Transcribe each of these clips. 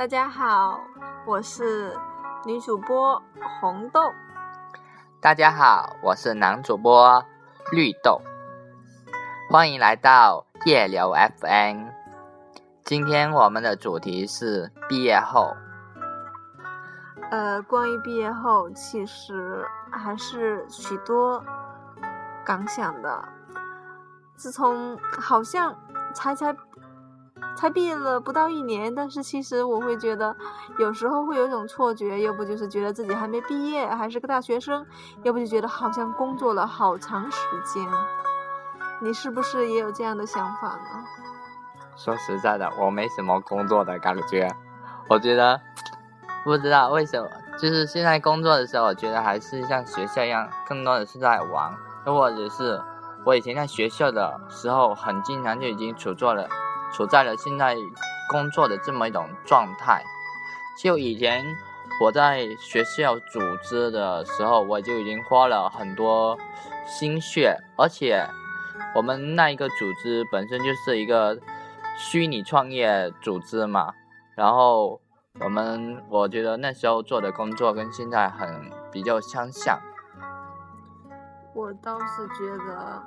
大家好，我是女主播红豆。大家好，我是男主播绿豆。欢迎来到夜聊 FM。今天我们的主题是毕业后。呃，关于毕业后，其实还是许多感想的。自从好像才才。才毕业了不到一年，但是其实我会觉得，有时候会有一种错觉，要不就是觉得自己还没毕业，还是个大学生，要不就觉得好像工作了好长时间。你是不是也有这样的想法呢？说实在的，我没什么工作的感觉，我觉得不知道为什么，就是现在工作的时候，我觉得还是像学校一样，更多的是在玩，又或者是我以前在学校的时候，很经常就已经处做了。处在了现在工作的这么一种状态，就以前我在学校组织的时候，我就已经花了很多心血，而且我们那一个组织本身就是一个虚拟创业组织嘛，然后我们我觉得那时候做的工作跟现在很比较相像，我倒是觉得。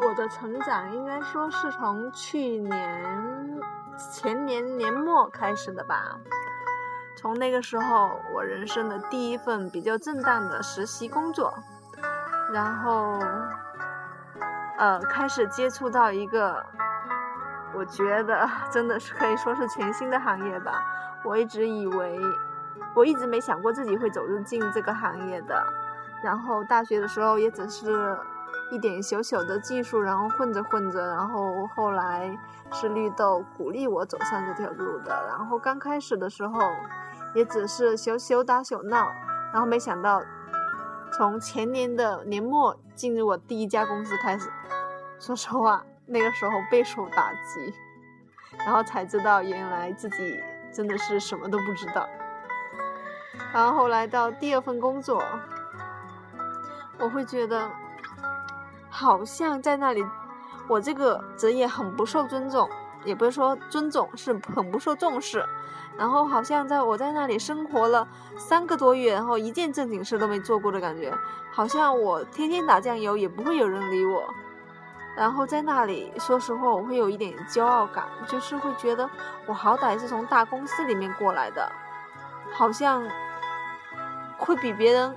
我的成长应该说是从去年前年年末开始的吧。从那个时候，我人生的第一份比较正当的实习工作，然后，呃，开始接触到一个，我觉得真的是可以说是全新的行业吧。我一直以为，我一直没想过自己会走入进这个行业的。然后大学的时候也只是。一点小小的技术，然后混着混着，然后后来是绿豆鼓励我走上这条路的。然后刚开始的时候，也只是小小打小闹，然后没想到从前年的年末进入我第一家公司开始，说实话，那个时候备受打击，然后才知道原来自己真的是什么都不知道。然后后来到第二份工作，我会觉得。好像在那里，我这个职业很不受尊重，也不是说尊重，是很不受重视。然后好像在我在那里生活了三个多月，然后一件正经事都没做过的感觉，好像我天天打酱油也不会有人理我。然后在那里，说实话，我会有一点骄傲感，就是会觉得我好歹是从大公司里面过来的，好像会比别人。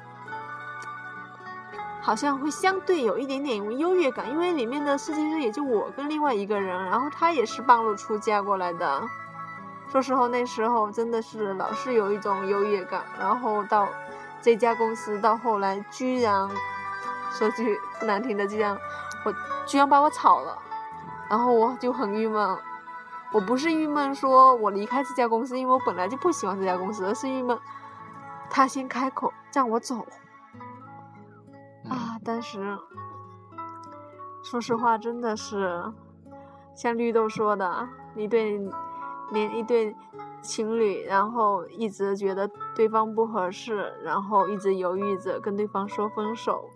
好像会相对有一点点优越感，因为里面的设计师也就我跟另外一个人，然后他也是半路出家过来的。说实话，那时候真的是老是有一种优越感。然后到这家公司，到后来居然说句不难听的，这样我居然把我炒了，然后我就很郁闷。我不是郁闷说我离开这家公司，因为我本来就不喜欢这家公司，而是郁闷他先开口让我走。但是，说实话，真的是像绿豆说的，一对连一对情侣，然后一直觉得对方不合适，然后一直犹豫着跟对方说分手，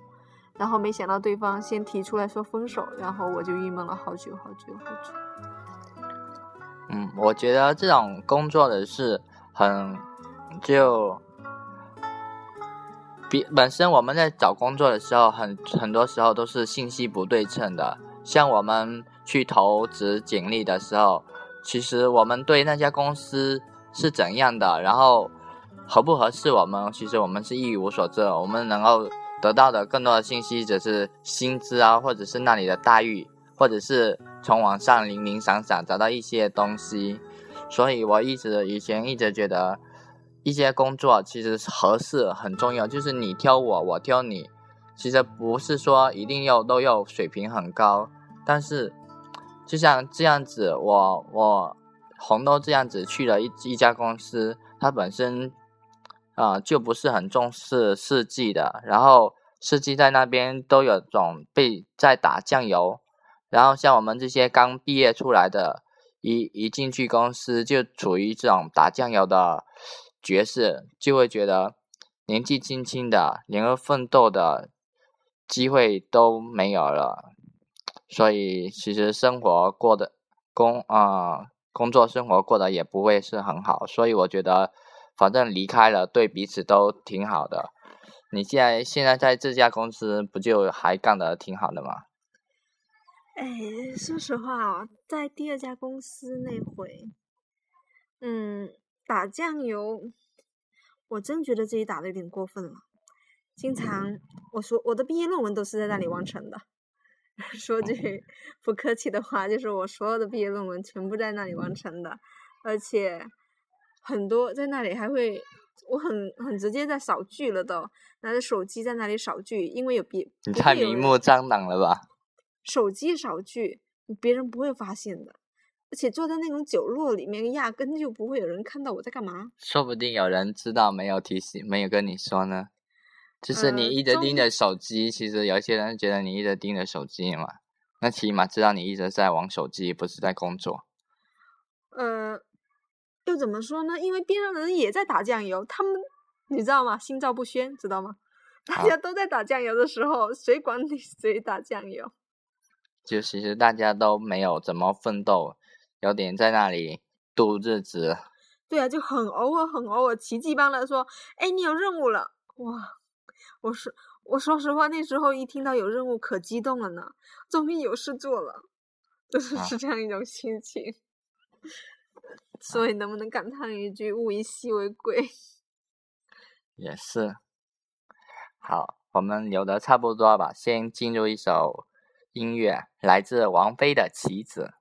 然后没想到对方先提出来说分手，然后我就郁闷了好久好久好久。嗯，我觉得这种工作的事很就。比本身我们在找工作的时候，很很多时候都是信息不对称的。像我们去投资简历的时候，其实我们对那家公司是怎样的，然后合不合适我们，其实我们是一无所知。我们能够得到的更多的信息，只是薪资啊，或者是那里的待遇，或者是从网上零零散散找到一些东西。所以我一直以前一直觉得。一些工作其实合适很重要，就是你挑我，我挑你，其实不是说一定要都要水平很高，但是就像这样子，我我红豆这样子去了一一家公司，它本身啊就不是很重视设计的，然后设计在那边都有种被在打酱油，然后像我们这些刚毕业出来的，一一进去公司就处于这种打酱油的。爵士就会觉得年纪轻轻的，连个奋斗的机会都没有了，所以其实生活过得工啊工作生活过得也不会是很好，所以我觉得反正离开了对彼此都挺好的。你现在现在在这家公司不就还干得挺好的吗？哎，说实话，在第二家公司那会，嗯，打酱油，我真觉得自己打的有点过分了。经常我说我的毕业论文都是在那里完成的，说句不客气的话，就是我所有的毕业论文全部在那里完成的，而且很多在那里还会，我很很直接在扫剧了都，拿着手机在那里扫剧，因为有别你太明目张胆了吧？手机扫剧，别人不会发现的，而且坐在那种角落里面，压根就不会有人看到我在干嘛。说不定有人知道，没有提醒，没有跟你说呢。就是你一直盯着手机，其实有些人觉得你一直盯着手机嘛，那起码知道你一直在玩手机，不是在工作。呃，又怎么说呢？因为边上的人也在打酱油，他们你知道吗？心照不宣，知道吗？大家都在打酱油的时候，谁管你谁打酱油？就其实大家都没有怎么奋斗，有点在那里度日子。对啊，就很偶尔、很偶尔，奇迹般的说：“哎，你有任务了！”哇，我说，我说实话，那时候一听到有任务，可激动了呢，终于有事做了，就是 是这样一种心情。所以，能不能感叹一句“物以稀为贵”？也是。好，我们聊的差不多吧，先进入一首。音乐来自王菲的《棋子》。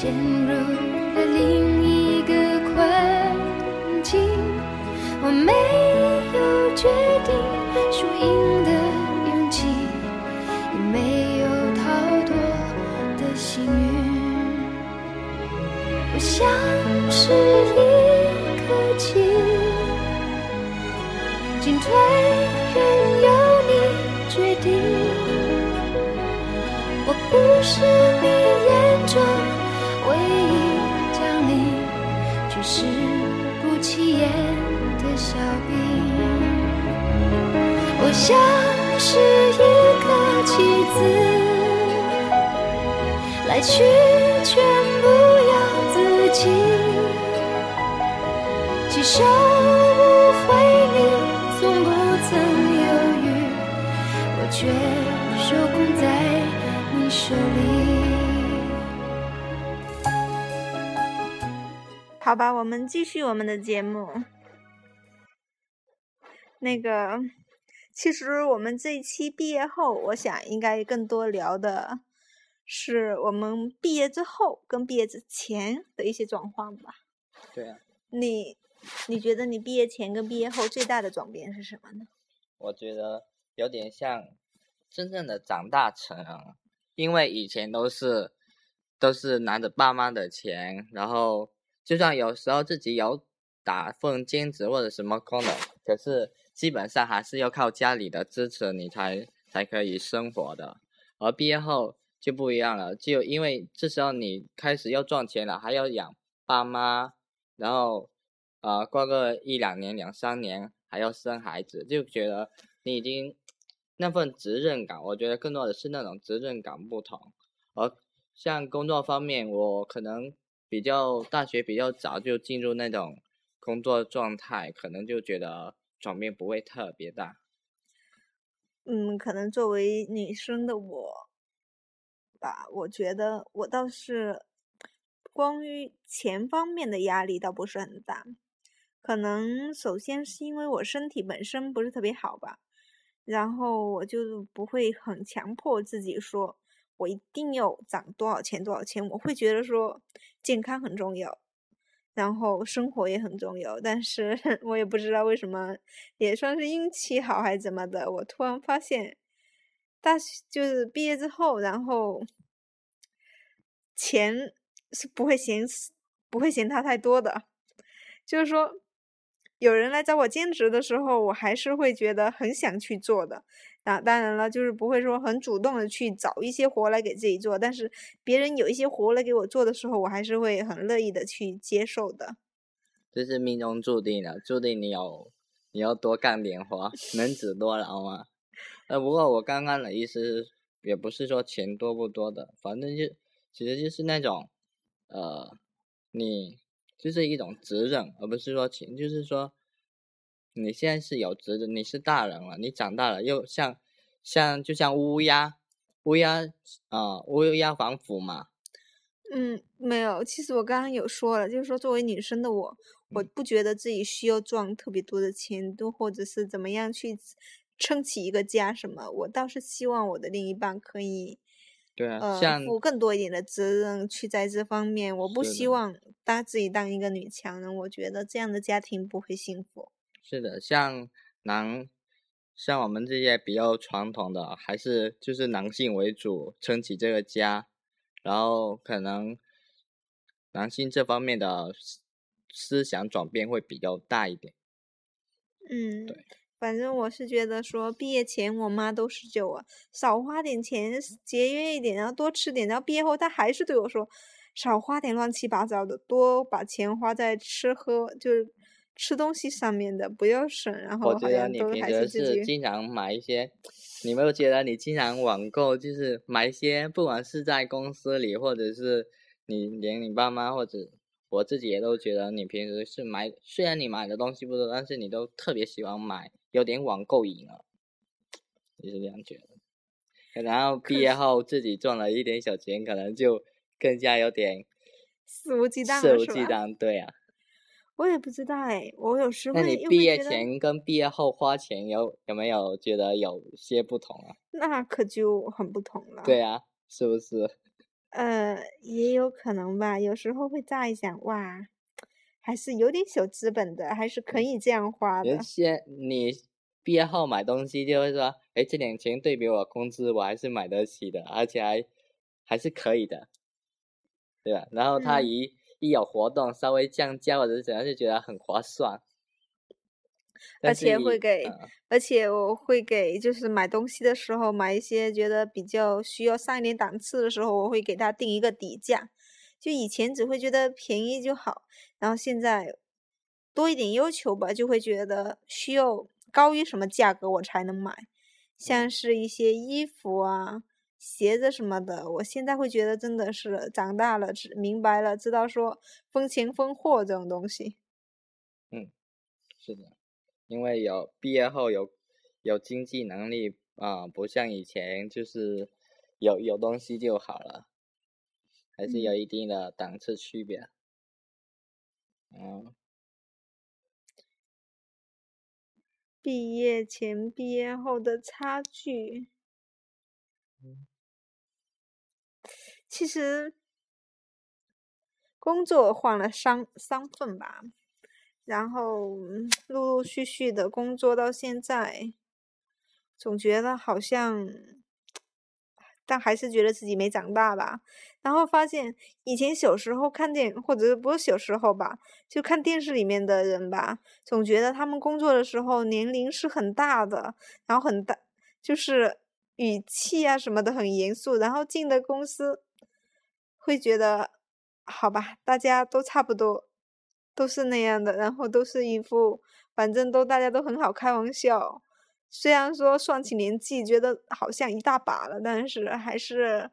陷入了另一个困境。我没有决定输赢的勇气，也没有逃脱的幸运。我像是一颗棋，进退任由你决定。我不是你。是不起眼的小兵。我像是一个棋子，来去全不由自己，几手。好吧，我们继续我们的节目。那个，其实我们这一期毕业后，我想应该更多聊的。是我们毕业之后跟毕业之前的一些转换吧。对啊。你你觉得你毕业前跟毕业后最大的转变是什么呢？我觉得有点像真正的长大成人，因为以前都是都是拿着爸妈的钱，然后就算有时候自己有打份兼职或者什么工的，可是基本上还是要靠家里的支持你才才可以生活的。而毕业后。就不一样了，就因为这时候你开始要赚钱了，还要养爸妈，然后，呃，过个一两年、两三年还要生孩子，就觉得你已经那份责任感，我觉得更多的是那种责任感不同。而像工作方面，我可能比较大学比较早就进入那种工作状态，可能就觉得转变不会特别大。嗯，可能作为女生的我吧，我觉得我倒是关于钱方面的压力倒不是很大。可能首先是因为我身体本身不是特别好吧，然后我就不会很强迫自己说我一定要攒多少钱多少钱。我会觉得说健康很重要。然后生活也很重要，但是 我也不知道为什么，也算是运气好还是怎么的，我突然发现，大学就是毕业之后，然后钱是不会嫌不会嫌他太多的，就是说。有人来找我兼职的时候，我还是会觉得很想去做的。啊，当然了，就是不会说很主动的去找一些活来给自己做，但是别人有一些活来给我做的时候，我还是会很乐意的去接受的。这是命中注定的，注定你有你要多干点活，能者多劳嘛。呃，不过我刚刚的意思也不是说钱多不多的，反正就其实就是那种，呃，你。就是一种责任，而不是说情。就是说，你现在是有责任，你是大人了，你长大了，又像像就像乌鸦，乌鸦啊，乌鸦防腐嘛。嗯，没有。其实我刚刚有说了，就是说作为女生的我，我不觉得自己需要赚特别多的钱，都或者是怎么样去撑起一个家什么。我倒是希望我的另一半可以。对啊，呃，负更多一点的责任去在这方面，我不希望当自己当一个女强人，我觉得这样的家庭不会幸福。是的，像男，像我们这些比较传统的，还是就是男性为主撑起这个家，然后可能男性这方面的思想转变会比较大一点。嗯，对。反正我是觉得说，毕业前我妈都是叫我少花点钱，节约一点，然后多吃点。然后毕业后，她还是对我说，少花点乱七八糟的，多把钱花在吃喝，就是吃东西上面的，不要省。然后我觉得你平时是。经常买一些，你没有觉得你经常网购，就是买一些，不管是在公司里，或者是你连你爸妈或者我自己也都觉得，你平时是买，虽然你买的东西不多，但是你都特别喜欢买。有点网购瘾了，你是这样觉得？然后毕业后自己赚了一点小钱，可能就更加有点肆无忌惮肆无忌惮，对啊。我也不知道哎，我有时会。那你毕业前跟毕业后花钱有有没有觉得有些不同啊？那可就很不同了。对啊，是不是？呃，也有可能吧。有时候会乍一想，哇。还是有点小资本的，还是可以这样花的。先你毕业后买东西就会说，哎，这点钱对比我工资，我还是买得起的，而且还还是可以的，对吧？然后他一一有活动，稍微降价或者怎样，就觉得很划算。而且会给，而且我会给，就是买东西的时候，买一些觉得比较需要上一点档次的时候，我会给他定一个底价。就以前只会觉得便宜就好，然后现在多一点要求吧，就会觉得需要高于什么价格我才能买，像是一些衣服啊、鞋子什么的，我现在会觉得真的是长大了，知明白了，知道说分钱分货这种东西。嗯，是的，因为有毕业后有有经济能力啊，不像以前就是有有东西就好了。还是有一定的档次区别，嗯。毕业前、毕业后的差距，其实工作换了三三份吧，然后陆陆续续的工作到现在，总觉得好像。但还是觉得自己没长大吧，然后发现以前小时候看电，或者是不是小时候吧，就看电视里面的人吧，总觉得他们工作的时候年龄是很大的，然后很大，就是语气啊什么的很严肃，然后进的公司会觉得好吧，大家都差不多，都是那样的，然后都是一副反正都大家都很好开玩笑。虽然说算起年纪，觉得好像一大把了，但是还是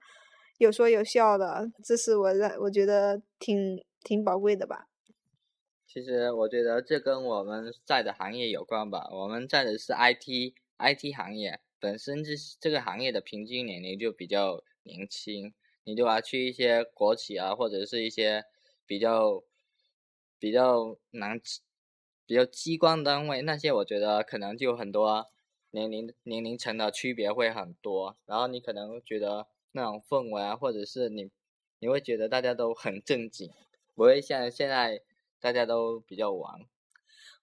有说有笑的，这是我让我觉得挺挺宝贵的吧。其实我觉得这跟我们在的行业有关吧。我们在的是 IT IT 行业，本身这这个行业的平均年龄就比较年轻，你就要去一些国企啊，或者是一些比较比较难比较机关单位，那些我觉得可能就很多年龄年龄层的区别会很多，然后你可能觉得那种氛围啊，或者是你你会觉得大家都很正经，不会像现在大家都比较玩。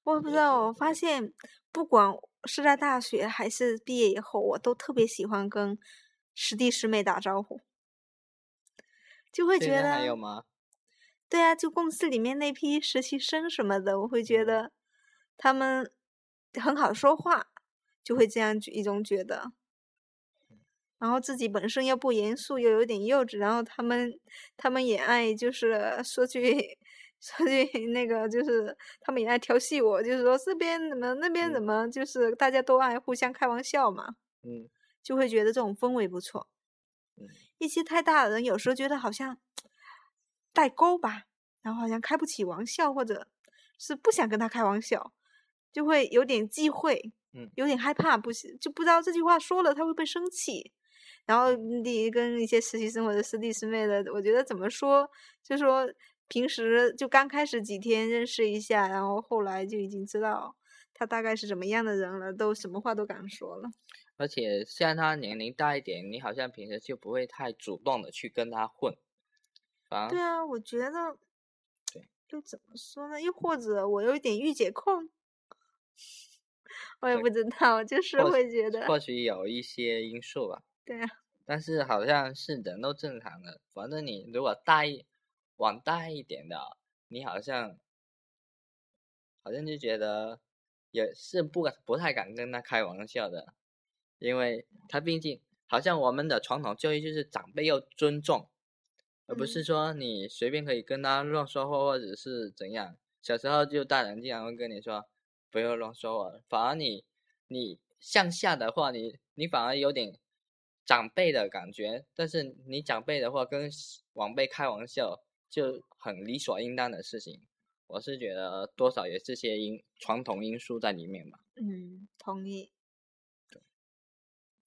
我不知道，我发现不管是在大学还是毕业以后，我都特别喜欢跟师弟师妹打招呼，就会觉现在还有，吗？对啊，就公司里面那批实习生什么的，我会觉嗯得他们很好说话，就会这样觉一种觉得。然后自己本身又不严肃，又有点幼稚，然后他们他们也爱就是说句 说句那个就是他们也爱调戏我，就是说这边怎么那边怎嗯。么，就是大家都爱互相开玩笑嘛，嗯。就会觉得这种氛围不错。嗯。一些太大的人有时候觉得好像代沟吧，然后好像开不起玩笑，或者是不想跟他开玩笑，就会有点忌讳，嗯有点害怕，不是就不知道这句话说了他会不会生气。然后你跟一些实习生或者师弟师妹的，我觉得怎么说，就说平时就刚开始几天认识一下，然后后来就已经知道他大概是怎么样的人了，都什么话都敢说了。而且像他年龄大一点，你好像平时就不会太主动的去跟他混，反而对啊，我觉得对，又怎么说呢？又或者我有一点御姐控，我也不知道，就是会觉得，或许有一些因素吧。对啊，但是好像是人都正常的，反正你如果大一往大一点的，你好像好像就觉得也是不敢不太敢跟他开玩笑的，因为他毕竟好像我们的传统教育就是长辈要尊重，而不是嗯说你随便可以跟他乱说话或者是怎样。小时候就大人经常会跟你说不要乱说话，反而你你向下的话，你你反而有点长辈的感觉，但是你长辈的话跟晚辈开玩笑就很理所应当的事情。我是觉得多少有这些因传统因素在里面吧。嗯，同意。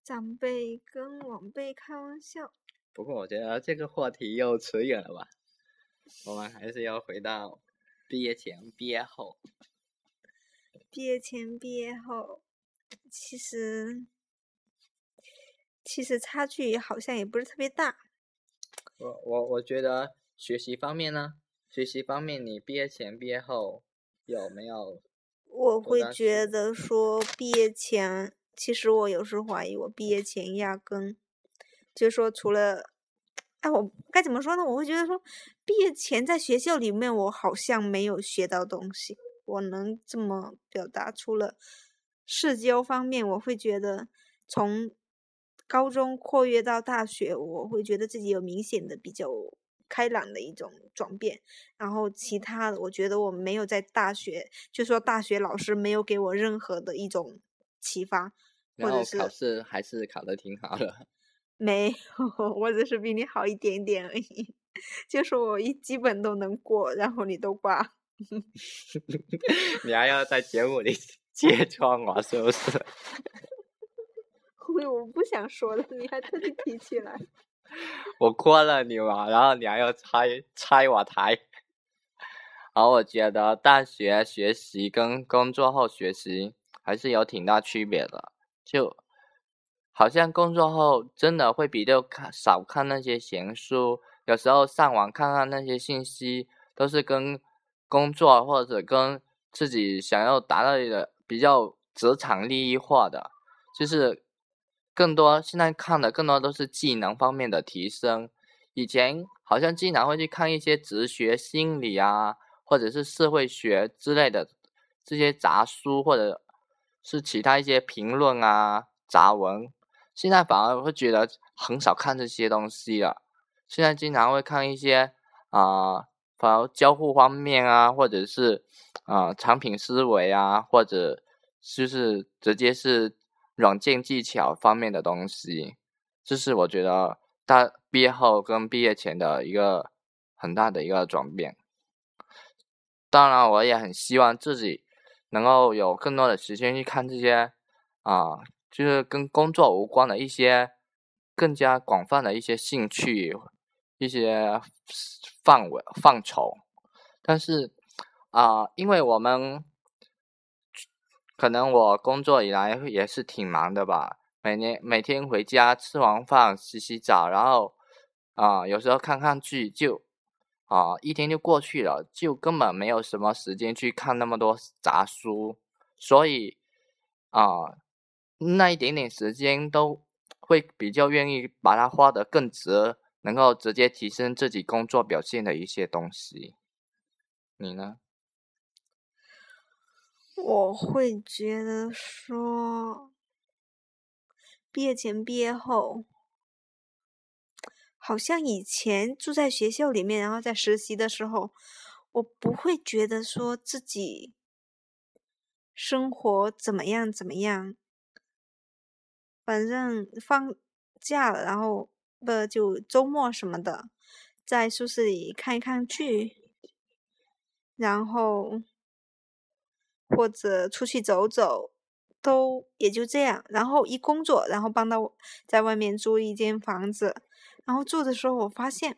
长辈跟晚辈开玩笑，不过我觉得这个话题又扯远了吧，我们还是要回到毕业前、毕业后。毕业前、毕业后，其实其实差距好像也不是特别大。我我我觉得学习方面呢，学习方面你毕业前、毕业后有没有？我会觉得说毕业前，其实我有时怀疑我毕业前压根，就是说除了，哎，我该怎么说呢？我会觉得说毕业前在学校里面，我好像没有学到东西。我能这么表达，出了社交方面，我会觉得从高中扩越到大学，我会觉得自己有明显的比较开朗的一种转变。然后其他的，我觉得我没有在大学，就说大学老师没有给我任何的一种启发，或者是考试还是考得挺好的。没有，我只是比你好一点点而已。就是我一基本都能过，然后你都挂。你还要在节目里揭穿我是不是？我 我不想说了，你还特地提起来。我夸了你嘛，然后你还要拆拆我台。而我觉得大学学习跟工作后学习还是有挺大区别的，就好像工作后真的会比较看少看那些闲书，有时候上网看看那些信息，都是跟工作或者跟自己想要达到的比较职场利益化的，就是更多现在看的更多都是技能方面的提升。以前好像经常会去看一些哲学、心理啊，或者是社会学之类的这些杂书，或者是其他一些评论啊、杂文。现在反而会觉得很少看这些东西了。现在经常会看一些啊，反而交互方面啊，或者是啊产品思维啊，或者就是直接是软件技巧方面的东西。这是我觉得大毕业后跟毕业前的一个很大的一个转变。当然，我也很希望自己能够有更多的时间去看这些啊就是跟工作无关的一些更加广泛的一些兴趣、一些范围范畴。但是啊、因为我们可能我工作以来也是挺忙的吧，每年每天回家吃完饭洗洗澡，然后啊、有时候看看剧就啊、一天就过去了，就根本没有什么时间去看那么多杂书，所以啊、那一点点时间都会比较愿意把它花得更值，能够直接提升自己工作表现的一些东西。你呢？我会觉得说，毕业前、毕业后，好像以前住在学校里面，然后在实习的时候，我不会觉得说自己生活怎么样怎么样，反正放假了，然后不就周末什么的，在宿舍里看一看剧，然后或者出去走走，都也就这样。然后一工作，然后帮到在外面租一间房子，然后住的时候，我发现，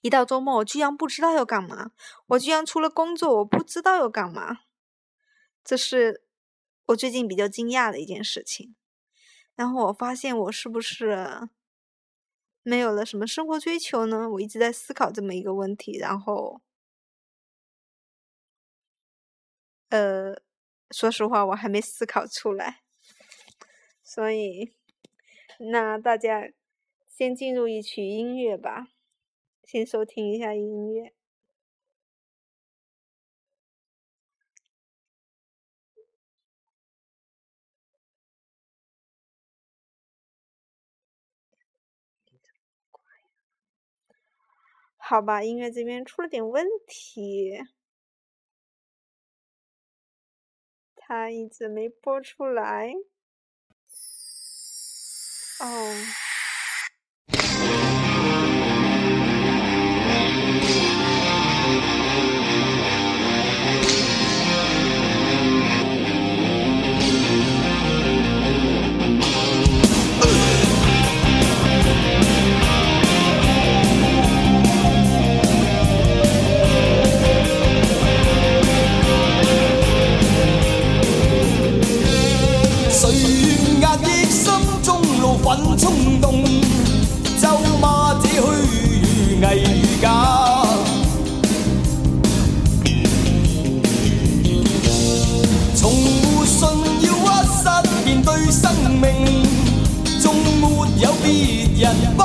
一到周末，我居然不知道要干嘛，我居然除了工作，我不知道要干嘛，这是我最近比较惊讶的一件事情。然后我发现我是不是没有了什么生活追求呢？我一直在思考这么一个问题，然后。呃，说实话，我还没思考出来，所以，那大家先进入一曲音乐吧，先收听一下音乐。好吧，音乐这边出了点问题。它一直没播出来。哦。冲动？咒骂这虚如伪如假。从没信要屈膝面对生命，纵没有别人帮，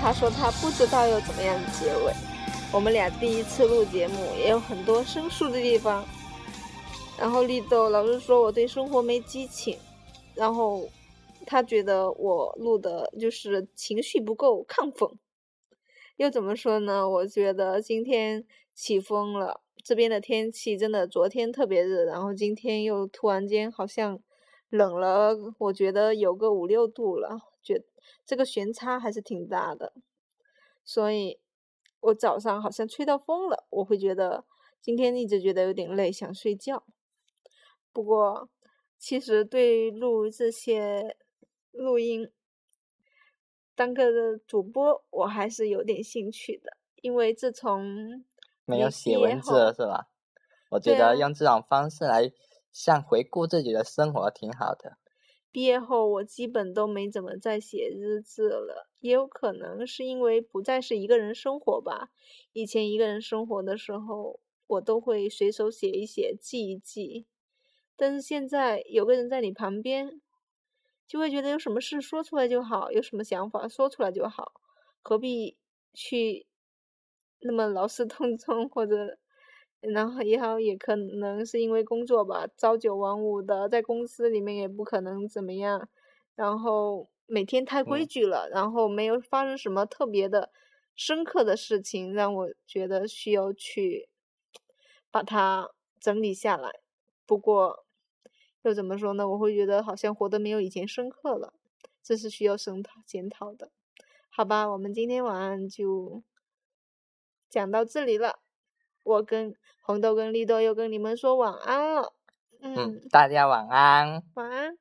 他说他不知道要怎么样结尾。我们俩第一次录节目，也有很多生疏的地方。然后绿豆老是说我对生活没激情，然后他觉得我录的就是情绪不够亢奋。又怎么说呢？我觉得今天起风了，这边的天气真的昨天特别热，然后今天又突然间好像冷了，我觉得有个五六度了，觉这个悬差还是挺大的。所以，我早上好像吹到风了，我会觉得今天一直觉得有点累，想睡觉。不过，其实对录这些录音，当个主播，我还是有点兴趣的。因为自从没有写文字了是吧？我觉得用这种方式来像回顾自己的生活挺好的。毕业后，我基本都没怎么再写日志了，也有可能是因为不再是一个人生活吧。以前一个人生活的时候，我都会随手写一写，记一记。但是现在有个人在你旁边，就会觉得有什么事说出来就好，有什么想法说出来就好，何必去那么劳师动众或者，然后也好，也可能是因为工作吧，朝九晚五的，在公司里面也不可能怎么样，然后每天太规嗯矩了，然后没有发生什么特别的、深刻的事情，让我觉得需要去把它整理下来。不过又怎么说呢？我会觉得好像活得没有以前深刻了，这是需要深讨检讨的。好吧，我们今天晚上就讲到这里了。我跟红豆跟绿豆又跟你们说晚安了。嗯嗯，，大家晚安。晚安。